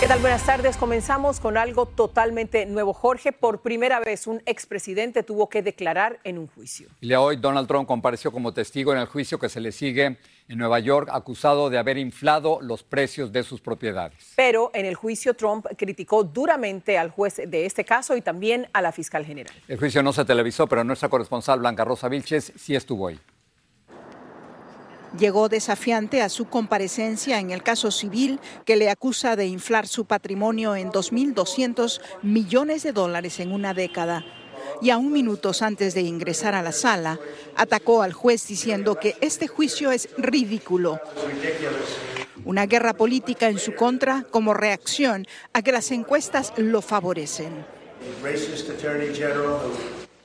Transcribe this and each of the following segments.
¿Qué tal? Buenas tardes. Comenzamos con algo totalmente nuevo. Jorge, por primera vez un expresidente tuvo que declarar en un juicio. Y hoy Donald Trump compareció como testigo en el juicio que se le sigue en Nueva York, acusado de haber inflado los precios de sus propiedades. Pero en el juicio Trump criticó duramente al juez de este caso y también a la fiscal general. El juicio no se televisó, pero nuestra corresponsal Blanca Rosa Vilches sí estuvo ahí llegó desafiante a su comparecencia en el caso civil que le acusa de inflar su patrimonio en 2.200 millones de dólares en una década. Y a un minutos antes de ingresar a la sala, atacó al juez diciendo que este juicio es ridículo. Una guerra política en su contra como reacción a que las encuestas lo favorecen.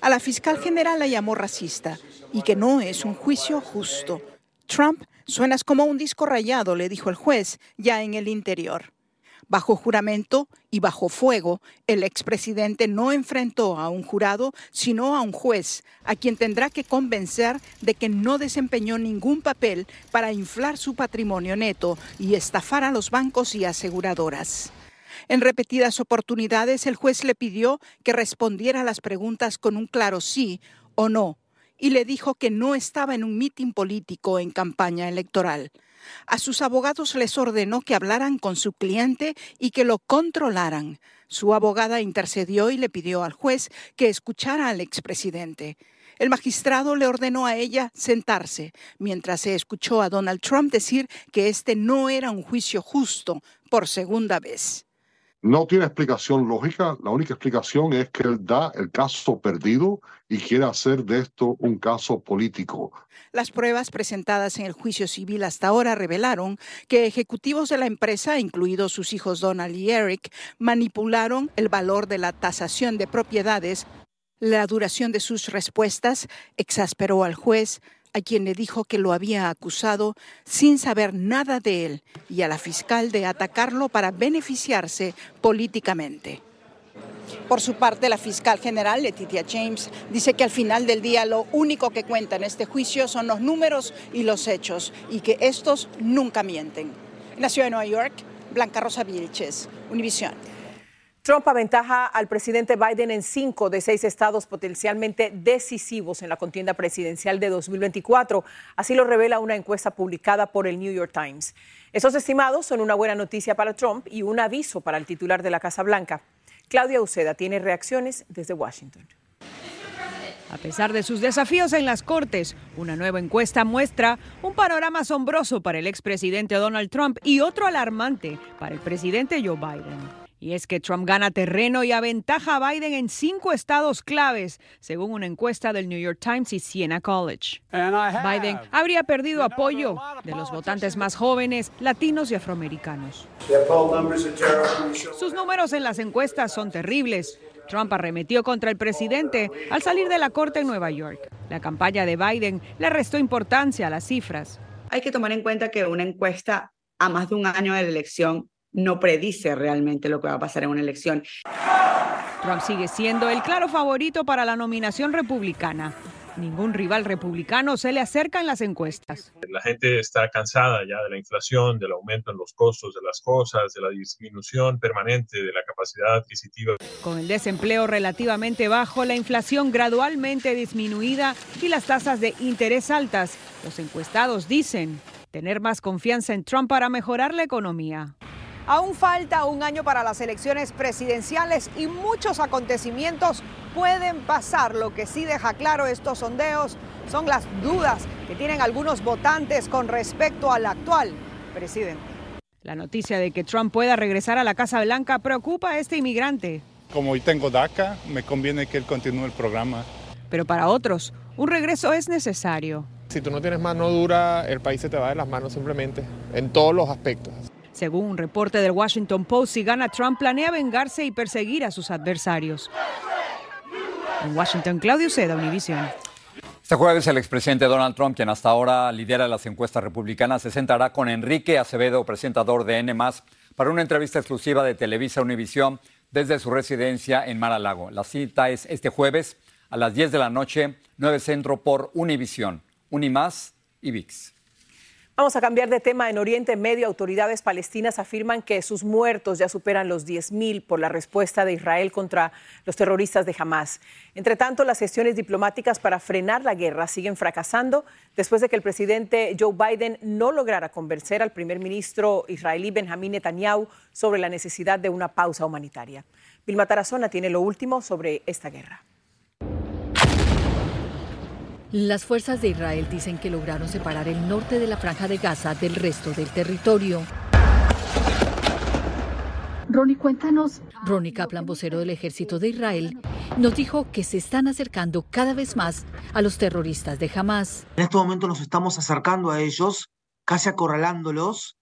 A la fiscal general la llamó racista y que no es un juicio justo. Trump, suenas como un disco rayado, le dijo el juez, ya en el interior. Bajo juramento y bajo fuego, el expresidente no enfrentó a un jurado, sino a un juez, a quien tendrá que convencer de que no desempeñó ningún papel para inflar su patrimonio neto y estafar a los bancos y aseguradoras. En repetidas oportunidades, el juez le pidió que respondiera a las preguntas con un claro sí o no y le dijo que no estaba en un mitin político en campaña electoral. A sus abogados les ordenó que hablaran con su cliente y que lo controlaran. Su abogada intercedió y le pidió al juez que escuchara al expresidente. El magistrado le ordenó a ella sentarse, mientras se escuchó a Donald Trump decir que este no era un juicio justo por segunda vez. No tiene explicación lógica, la única explicación es que él da el caso perdido y quiere hacer de esto un caso político. Las pruebas presentadas en el juicio civil hasta ahora revelaron que ejecutivos de la empresa, incluidos sus hijos Donald y Eric, manipularon el valor de la tasación de propiedades. La duración de sus respuestas exasperó al juez, a quien le dijo que lo había acusado sin saber nada de él y a la fiscal de atacarlo para beneficiarse políticamente. Por su parte, la fiscal general, Letitia James, dice que al final del día lo único que cuenta en este juicio son los números y los hechos y que estos nunca mienten. En ciudad de Nueva York, Blanca Rosa Vilches, Univisión. Trump aventaja al presidente Biden en cinco de seis estados potencialmente decisivos en la contienda presidencial de 2024. Así lo revela una encuesta publicada por el New York Times. Esos estimados son una buena noticia para Trump y un aviso para el titular de la Casa Blanca. Claudia Uceda tiene reacciones desde Washington. A pesar de sus desafíos en las Cortes, una nueva encuesta muestra un panorama asombroso para el expresidente Donald Trump y otro alarmante para el presidente Joe Biden. Y es que Trump gana terreno y aventaja a Biden en cinco estados claves, según una encuesta del New York Times y Siena College. Biden habría perdido apoyo de los votantes más jóvenes, latinos y afroamericanos. Sus números en las encuestas son terribles. Trump arremetió contra el presidente al salir de la corte en Nueva York. La campaña de Biden le restó importancia a las cifras. Hay que tomar en cuenta que una encuesta a más de un año de la elección no predice realmente lo que va a pasar en una elección. Trump sigue siendo el claro favorito para la nominación republicana. Ningún rival republicano se le acerca en las encuestas. La gente está cansada ya de la inflación, del aumento en los costos de las cosas, de la disminución permanente de la capacidad adquisitiva. Con el desempleo relativamente bajo, la inflación gradualmente disminuida y las tasas de interés altas, los encuestados dicen tener más confianza en Trump para mejorar la economía. Aún falta un año para las elecciones presidenciales y muchos acontecimientos pueden pasar. Lo que sí deja claro estos sondeos son las dudas que tienen algunos votantes con respecto al actual presidente. La noticia de que Trump pueda regresar a la Casa Blanca preocupa a este inmigrante. Como hoy tengo DACA, me conviene que él continúe el programa. Pero para otros, un regreso es necesario. Si tú no tienes mano dura, el país se te va de las manos simplemente, en todos los aspectos. Según un reporte del Washington Post, si gana Trump, planea vengarse y perseguir a sus adversarios. En Washington, Claudio Seda, Univision. Este jueves el expresidente Donald Trump, quien hasta ahora lidera las encuestas republicanas, se sentará con Enrique Acevedo, presentador de N+, para una entrevista exclusiva de Televisa Univisión desde su residencia en Mar Lago. La cita es este jueves a las 10 de la noche, 9 Centro por Univisión, Unimás y VIX. Vamos a cambiar de tema. En Oriente Medio, autoridades palestinas afirman que sus muertos ya superan los 10.000 por la respuesta de Israel contra los terroristas de Hamas. Entre tanto, las gestiones diplomáticas para frenar la guerra siguen fracasando después de que el presidente Joe Biden no lograra convencer al primer ministro israelí Benjamín Netanyahu sobre la necesidad de una pausa humanitaria. Vilma Tarazona tiene lo último sobre esta guerra. Las fuerzas de Israel dicen que lograron separar el norte de la franja de Gaza del resto del territorio. Ronnie, cuéntanos. Ronnie Kaplan, vocero del ejército de Israel, nos dijo que se están acercando cada vez más a los terroristas de Hamas. En este momento nos estamos acercando a ellos, casi acorralándolos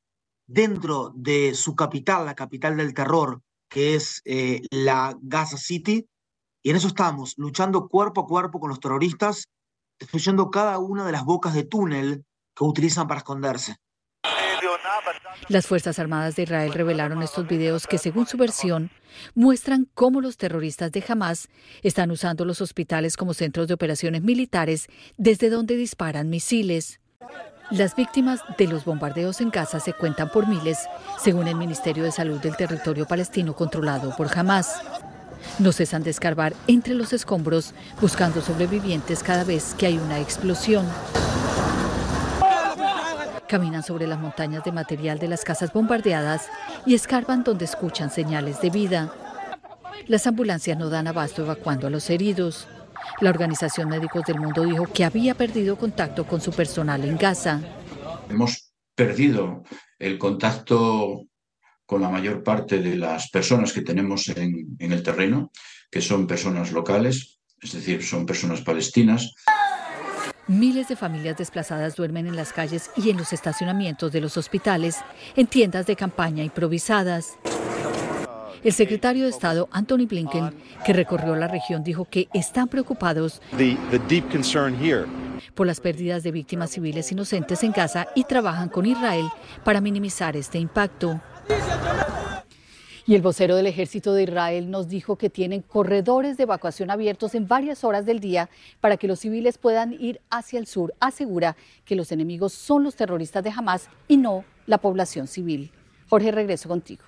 dentro de su capital, la capital del terror, que es eh, la Gaza City. Y en eso estamos, luchando cuerpo a cuerpo con los terroristas destruyendo cada una de las bocas de túnel que utilizan para esconderse. Las Fuerzas Armadas de Israel revelaron estos videos que, según su versión, muestran cómo los terroristas de Hamas están usando los hospitales como centros de operaciones militares desde donde disparan misiles. Las víctimas de los bombardeos en Gaza se cuentan por miles, según el Ministerio de Salud del territorio palestino controlado por Hamas. No cesan de escarbar entre los escombros buscando sobrevivientes cada vez que hay una explosión. Caminan sobre las montañas de material de las casas bombardeadas y escarban donde escuchan señales de vida. Las ambulancias no dan abasto evacuando a los heridos. La Organización Médicos del Mundo dijo que había perdido contacto con su personal en Gaza. Hemos perdido el contacto con la mayor parte de las personas que tenemos en, en el terreno, que son personas locales, es decir, son personas palestinas. Miles de familias desplazadas duermen en las calles y en los estacionamientos de los hospitales, en tiendas de campaña improvisadas. El secretario de Estado, Anthony Blinken, que recorrió la región, dijo que están preocupados por las pérdidas de víctimas civiles inocentes en Gaza y trabajan con Israel para minimizar este impacto. Y el vocero del ejército de Israel nos dijo que tienen corredores de evacuación abiertos en varias horas del día para que los civiles puedan ir hacia el sur. Asegura que los enemigos son los terroristas de Hamas y no la población civil. Jorge, regreso contigo.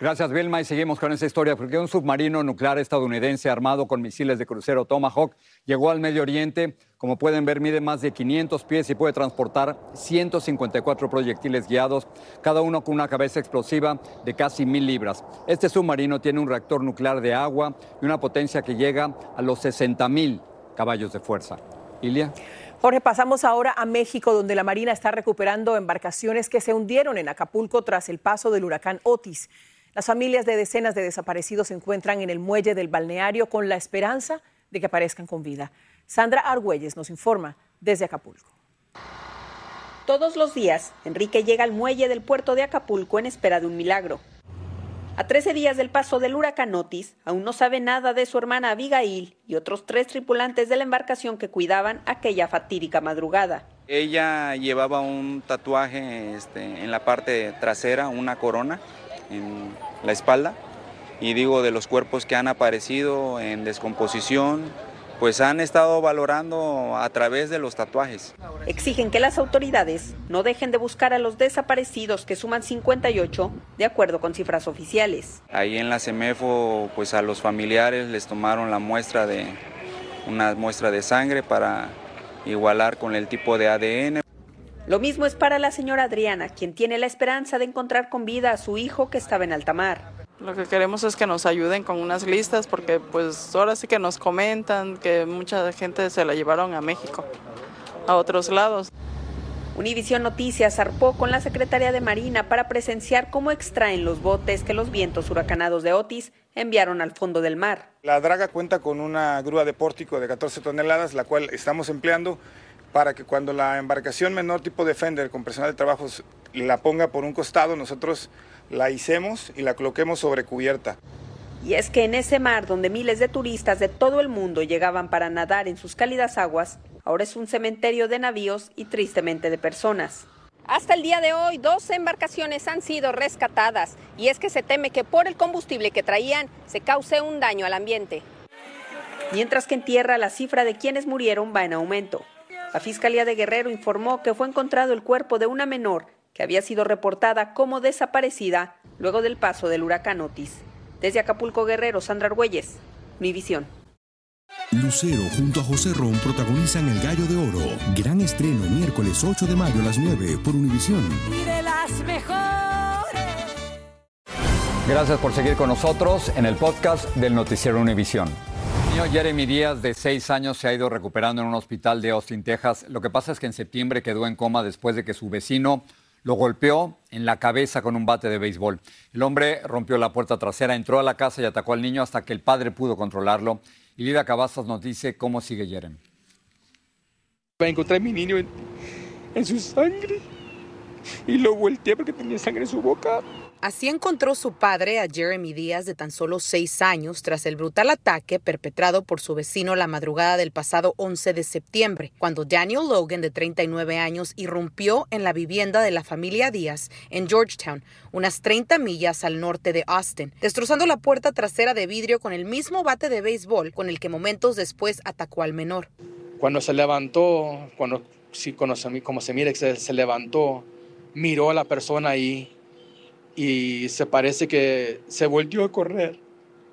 Gracias, Vilma. Y seguimos con esa historia, porque un submarino nuclear estadounidense armado con misiles de crucero Tomahawk llegó al Medio Oriente. Como pueden ver, mide más de 500 pies y puede transportar 154 proyectiles guiados, cada uno con una cabeza explosiva de casi mil libras. Este submarino tiene un reactor nuclear de agua y una potencia que llega a los 60 mil caballos de fuerza. Ilia. Jorge, pasamos ahora a México, donde la Marina está recuperando embarcaciones que se hundieron en Acapulco tras el paso del huracán Otis. Las familias de decenas de desaparecidos se encuentran en el muelle del balneario con la esperanza de que aparezcan con vida. Sandra Argüelles nos informa desde Acapulco. Todos los días, Enrique llega al muelle del puerto de Acapulco en espera de un milagro. A 13 días del paso del huracán Otis, aún no sabe nada de su hermana Abigail y otros tres tripulantes de la embarcación que cuidaban aquella fatídica madrugada. Ella llevaba un tatuaje este, en la parte trasera, una corona, en la espalda y digo de los cuerpos que han aparecido en descomposición pues han estado valorando a través de los tatuajes. Exigen que las autoridades no dejen de buscar a los desaparecidos que suman 58 de acuerdo con cifras oficiales. Ahí en la CEMEFO pues a los familiares les tomaron la muestra de una muestra de sangre para igualar con el tipo de ADN. Lo mismo es para la señora Adriana, quien tiene la esperanza de encontrar con vida a su hijo que estaba en alta mar. Lo que queremos es que nos ayuden con unas listas porque pues ahora sí que nos comentan que mucha gente se la llevaron a México, a otros lados. Univisión Noticias zarpó con la Secretaría de Marina para presenciar cómo extraen los botes que los vientos huracanados de Otis enviaron al fondo del mar. La draga cuenta con una grúa de pórtico de 14 toneladas, la cual estamos empleando para que cuando la embarcación menor tipo Defender con personal de trabajo la ponga por un costado, nosotros la hicemos y la coloquemos sobre cubierta. Y es que en ese mar donde miles de turistas de todo el mundo llegaban para nadar en sus cálidas aguas, ahora es un cementerio de navíos y tristemente de personas. Hasta el día de hoy, dos embarcaciones han sido rescatadas y es que se teme que por el combustible que traían se cause un daño al ambiente. Mientras que en tierra la cifra de quienes murieron va en aumento. La Fiscalía de Guerrero informó que fue encontrado el cuerpo de una menor que había sido reportada como desaparecida luego del paso del huracán Otis. Desde Acapulco Guerrero, Sandra Argüelles, visión. Lucero junto a José Ron protagonizan El Gallo de Oro. Gran estreno miércoles 8 de mayo a las 9 por Univisión. Y de las mejores. Gracias por seguir con nosotros en el podcast del Noticiero Univisión. Niño Jeremy Díaz, de seis años, se ha ido recuperando en un hospital de Austin, Texas. Lo que pasa es que en septiembre quedó en coma después de que su vecino lo golpeó en la cabeza con un bate de béisbol. El hombre rompió la puerta trasera, entró a la casa y atacó al niño hasta que el padre pudo controlarlo. Y Lidia Cavazos nos dice cómo sigue Jeremy. Encontré a mi niño en, en su sangre y lo volteé porque tenía sangre en su boca. Así encontró su padre a Jeremy Díaz de tan solo seis años tras el brutal ataque perpetrado por su vecino la madrugada del pasado 11 de septiembre, cuando Daniel Logan, de 39 años, irrumpió en la vivienda de la familia Díaz en Georgetown, unas 30 millas al norte de Austin, destrozando la puerta trasera de vidrio con el mismo bate de béisbol con el que momentos después atacó al menor. Cuando se levantó, cuando, sí, como se mira, se, se levantó, miró a la persona ahí y se parece que se volvió a correr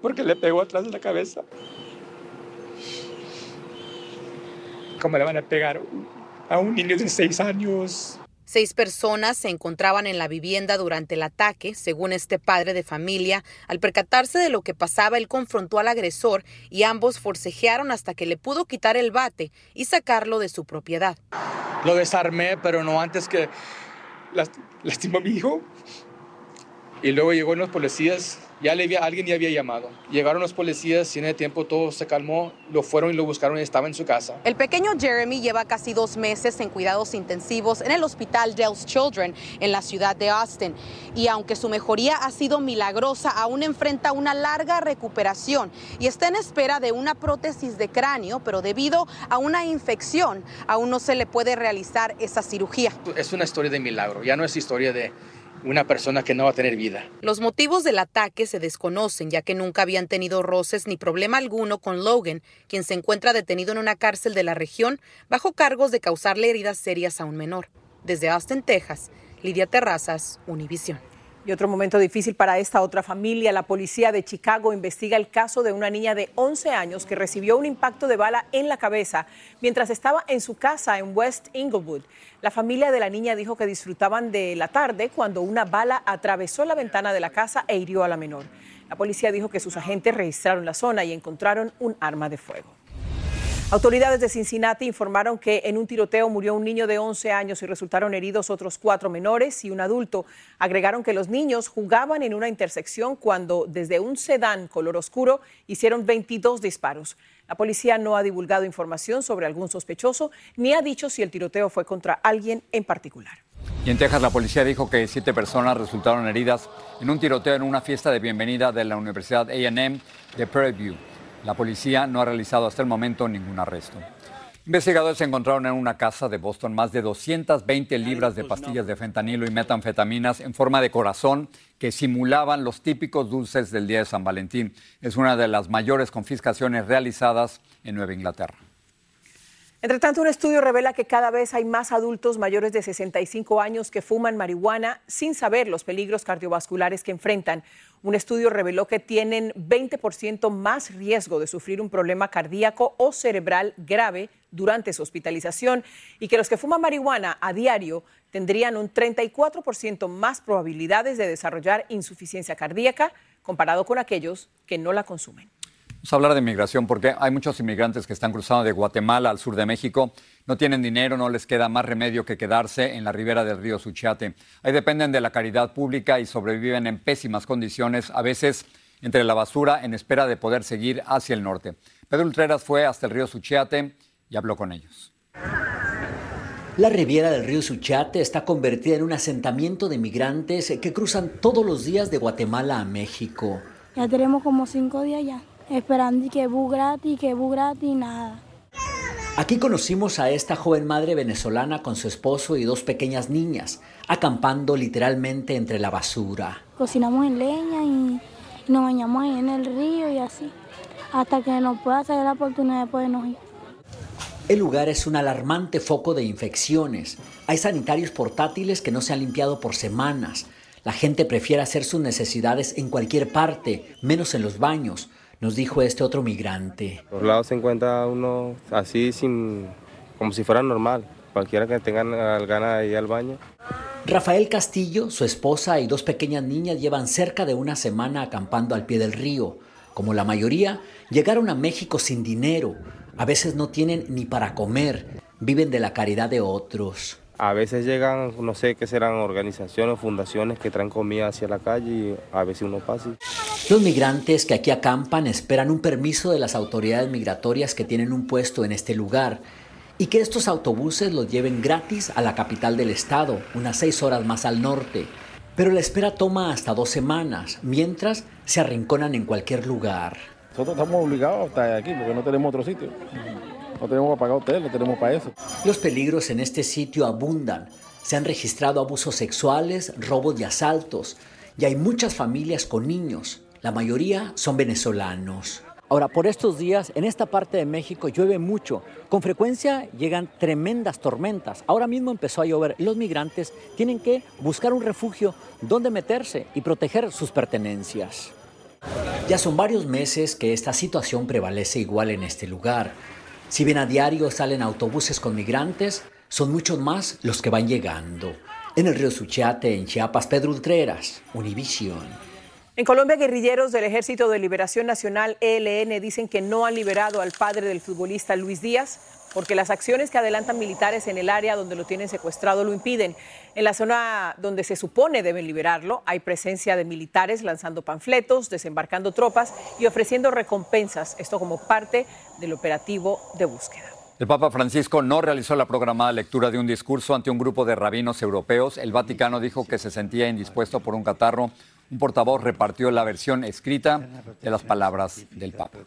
porque le pegó atrás de la cabeza. ¿Cómo le van a pegar a un niño de seis años? Seis personas se encontraban en la vivienda durante el ataque, según este padre de familia. Al percatarse de lo que pasaba, él confrontó al agresor y ambos forcejearon hasta que le pudo quitar el bate y sacarlo de su propiedad. Lo desarmé, pero no antes que lastimó a mi hijo. Y luego llegó los policías, ya le había, alguien ya había llamado. Llegaron los policías y en el tiempo todo se calmó, lo fueron y lo buscaron y estaba en su casa. El pequeño Jeremy lleva casi dos meses en cuidados intensivos en el hospital Dell's Children en la ciudad de Austin. Y aunque su mejoría ha sido milagrosa, aún enfrenta una larga recuperación y está en espera de una prótesis de cráneo, pero debido a una infección aún no se le puede realizar esa cirugía. Es una historia de milagro, ya no es historia de una persona que no va a tener vida. Los motivos del ataque se desconocen, ya que nunca habían tenido roces ni problema alguno con Logan, quien se encuentra detenido en una cárcel de la región bajo cargos de causarle heridas serias a un menor. Desde Austin, Texas, Lidia Terrazas, Univisión. Y otro momento difícil para esta otra familia. La policía de Chicago investiga el caso de una niña de 11 años que recibió un impacto de bala en la cabeza mientras estaba en su casa en West Inglewood. La familia de la niña dijo que disfrutaban de la tarde cuando una bala atravesó la ventana de la casa e hirió a la menor. La policía dijo que sus agentes registraron la zona y encontraron un arma de fuego. Autoridades de Cincinnati informaron que en un tiroteo murió un niño de 11 años y resultaron heridos otros cuatro menores y un adulto. Agregaron que los niños jugaban en una intersección cuando desde un sedán color oscuro hicieron 22 disparos. La policía no ha divulgado información sobre algún sospechoso ni ha dicho si el tiroteo fue contra alguien en particular. Y en Texas la policía dijo que siete personas resultaron heridas en un tiroteo en una fiesta de bienvenida de la Universidad AM de Prairie View. La policía no ha realizado hasta el momento ningún arresto. Investigadores encontraron en una casa de Boston más de 220 libras de pastillas de fentanilo y metanfetaminas en forma de corazón que simulaban los típicos dulces del día de San Valentín. Es una de las mayores confiscaciones realizadas en Nueva Inglaterra. Entre tanto, un estudio revela que cada vez hay más adultos mayores de 65 años que fuman marihuana sin saber los peligros cardiovasculares que enfrentan. Un estudio reveló que tienen 20% más riesgo de sufrir un problema cardíaco o cerebral grave durante su hospitalización y que los que fuman marihuana a diario tendrían un 34% más probabilidades de desarrollar insuficiencia cardíaca comparado con aquellos que no la consumen. Vamos a hablar de migración porque hay muchos inmigrantes que están cruzando de Guatemala al sur de México. No tienen dinero, no les queda más remedio que quedarse en la ribera del río Suchiate. Ahí dependen de la caridad pública y sobreviven en pésimas condiciones, a veces entre la basura, en espera de poder seguir hacia el norte. Pedro Ultreras fue hasta el río Suchiate y habló con ellos. La riviera del río Suchiate está convertida en un asentamiento de migrantes que cruzan todos los días de Guatemala a México. Ya tenemos como cinco días ya esperando que bu gratis, que bu gratis, nada. Aquí conocimos a esta joven madre venezolana con su esposo y dos pequeñas niñas, acampando literalmente entre la basura. Cocinamos en leña y nos bañamos ahí en el río y así, hasta que nos pueda hacer la oportunidad de podernos ir. El lugar es un alarmante foco de infecciones. Hay sanitarios portátiles que no se han limpiado por semanas. La gente prefiere hacer sus necesidades en cualquier parte, menos en los baños, nos dijo este otro migrante. Por lados se encuentra uno así sin, como si fuera normal, cualquiera que tenga ganas de ir al baño. Rafael Castillo, su esposa y dos pequeñas niñas llevan cerca de una semana acampando al pie del río. Como la mayoría, llegaron a México sin dinero. A veces no tienen ni para comer. Viven de la caridad de otros. A veces llegan, no sé qué serán, organizaciones, fundaciones que traen comida hacia la calle y a veces uno pasa. Los migrantes que aquí acampan esperan un permiso de las autoridades migratorias que tienen un puesto en este lugar y que estos autobuses los lleven gratis a la capital del estado, unas seis horas más al norte. Pero la espera toma hasta dos semanas, mientras se arrinconan en cualquier lugar. Nosotros estamos obligados a estar aquí porque no tenemos otro sitio. No tenemos para pagar hotel, no tenemos para eso. Los peligros en este sitio abundan. Se han registrado abusos sexuales, robos y asaltos. Y hay muchas familias con niños. La mayoría son venezolanos. Ahora, por estos días, en esta parte de México llueve mucho. Con frecuencia llegan tremendas tormentas. Ahora mismo empezó a llover. Los migrantes tienen que buscar un refugio donde meterse y proteger sus pertenencias. Ya son varios meses que esta situación prevalece igual en este lugar. Si bien a diario salen autobuses con migrantes, son muchos más los que van llegando. En el río Suchiate, en Chiapas, Pedro Ultreras, Univisión. En Colombia, guerrilleros del Ejército de Liberación Nacional, ELN, dicen que no han liberado al padre del futbolista Luis Díaz porque las acciones que adelantan militares en el área donde lo tienen secuestrado lo impiden. En la zona donde se supone deben liberarlo, hay presencia de militares lanzando panfletos, desembarcando tropas y ofreciendo recompensas, esto como parte del operativo de búsqueda. El Papa Francisco no realizó la programada lectura de un discurso ante un grupo de rabinos europeos. El Vaticano dijo que se sentía indispuesto por un catarro. Un portavoz repartió la versión escrita de las palabras del Papa.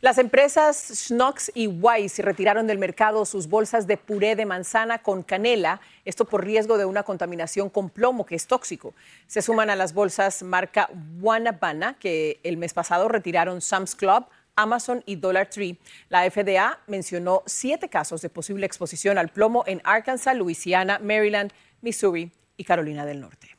Las empresas Schnox y Weiss retiraron del mercado sus bolsas de puré de manzana con canela, esto por riesgo de una contaminación con plomo que es tóxico. Se suman a las bolsas marca Wanabana que el mes pasado retiraron Sam's Club, Amazon y Dollar Tree. La FDA mencionó siete casos de posible exposición al plomo en Arkansas, Louisiana, Maryland, Missouri y Carolina del Norte.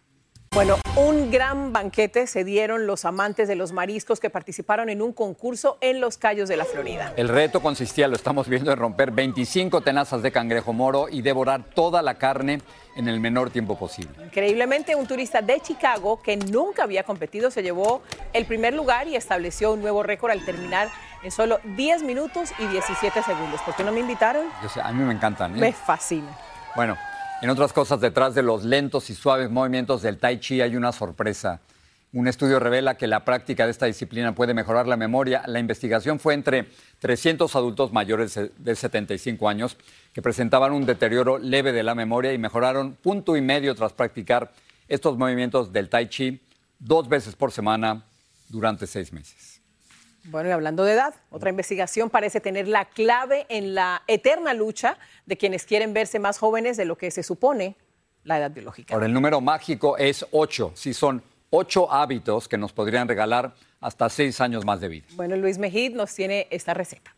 Bueno, un gran banquete se dieron los amantes de los mariscos que participaron en un concurso en los Cayos de la Florida. El reto consistía, lo estamos viendo, en romper 25 tenazas de cangrejo moro y devorar toda la carne en el menor tiempo posible. Increíblemente, un turista de Chicago que nunca había competido se llevó el primer lugar y estableció un nuevo récord al terminar en solo 10 minutos y 17 segundos. ¿Por qué no me invitaron? Yo sé, a mí me encantan. ¿eh? Me fascina. Bueno, en otras cosas, detrás de los lentos y suaves movimientos del tai chi hay una sorpresa. Un estudio revela que la práctica de esta disciplina puede mejorar la memoria. La investigación fue entre 300 adultos mayores de 75 años que presentaban un deterioro leve de la memoria y mejoraron punto y medio tras practicar estos movimientos del tai chi dos veces por semana durante seis meses. Bueno, y hablando de edad, otra investigación parece tener la clave en la eterna lucha de quienes quieren verse más jóvenes de lo que se supone la edad biológica. Ahora, el número mágico es 8. Sí, son ocho hábitos que nos podrían regalar hasta seis años más de vida. Bueno, Luis Mejid nos tiene esta receta.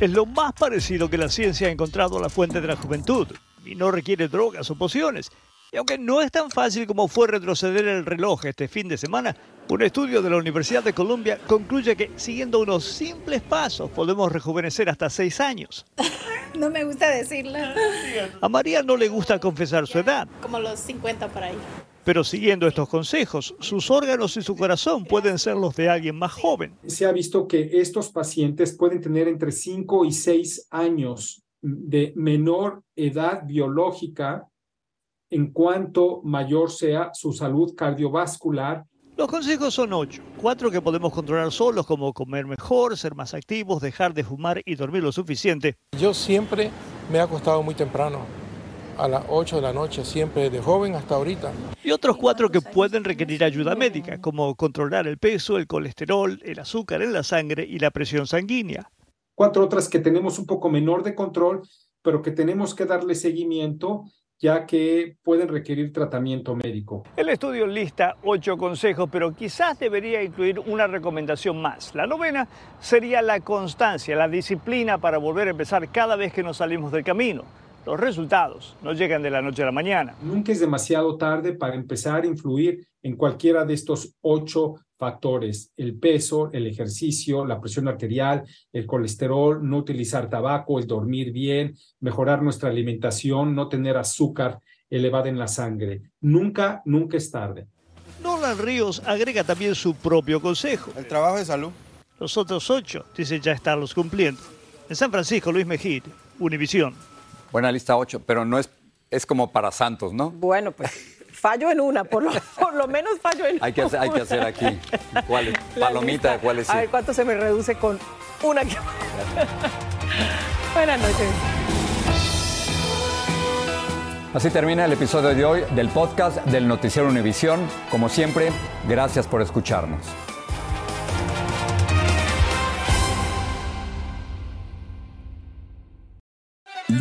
Es lo más parecido que la ciencia ha encontrado a la fuente de la juventud y no requiere drogas o pociones. Y aunque no es tan fácil como fue retroceder el reloj este fin de semana, un estudio de la Universidad de Columbia concluye que siguiendo unos simples pasos podemos rejuvenecer hasta seis años. No me gusta decirlo. A María no le gusta confesar su edad. Como los 50 por ahí. Pero siguiendo estos consejos, sus órganos y su corazón pueden ser los de alguien más joven. Se ha visto que estos pacientes pueden tener entre 5 y 6 años de menor edad biológica en cuanto mayor sea su salud cardiovascular. Los consejos son ocho, cuatro que podemos controlar solos, como comer mejor, ser más activos, dejar de fumar y dormir lo suficiente. Yo siempre me he acostado muy temprano, a las 8 de la noche, siempre de joven hasta ahorita. Y otros cuatro que pueden requerir ayuda médica, como controlar el peso, el colesterol, el azúcar en la sangre y la presión sanguínea. Cuatro otras que tenemos un poco menor de control, pero que tenemos que darle seguimiento ya que pueden requerir tratamiento médico. El estudio lista ocho consejos, pero quizás debería incluir una recomendación más. La novena sería la constancia, la disciplina para volver a empezar cada vez que nos salimos del camino. Los resultados no llegan de la noche a la mañana. Nunca es demasiado tarde para empezar a influir en cualquiera de estos ocho factores, el peso, el ejercicio, la presión arterial, el colesterol, no utilizar tabaco, el dormir bien, mejorar nuestra alimentación, no tener azúcar elevada en la sangre. Nunca, nunca es tarde. Nolan Ríos agrega también su propio consejo. El trabajo de salud. Los otros ocho dice ya estarlos cumpliendo. En San Francisco, Luis Mejid, Univisión. Buena lista ocho, pero no es, es como para santos, ¿no? Bueno, pues fallo en una, por lo, por lo menos fallo en hay que hacer, Hay que hacer aquí. ¿Cuál Palomita de cuáles A ver cuánto se me reduce con una que... Buenas noches. Así termina el episodio de hoy del podcast del Noticiero Univisión. Como siempre, gracias por escucharnos.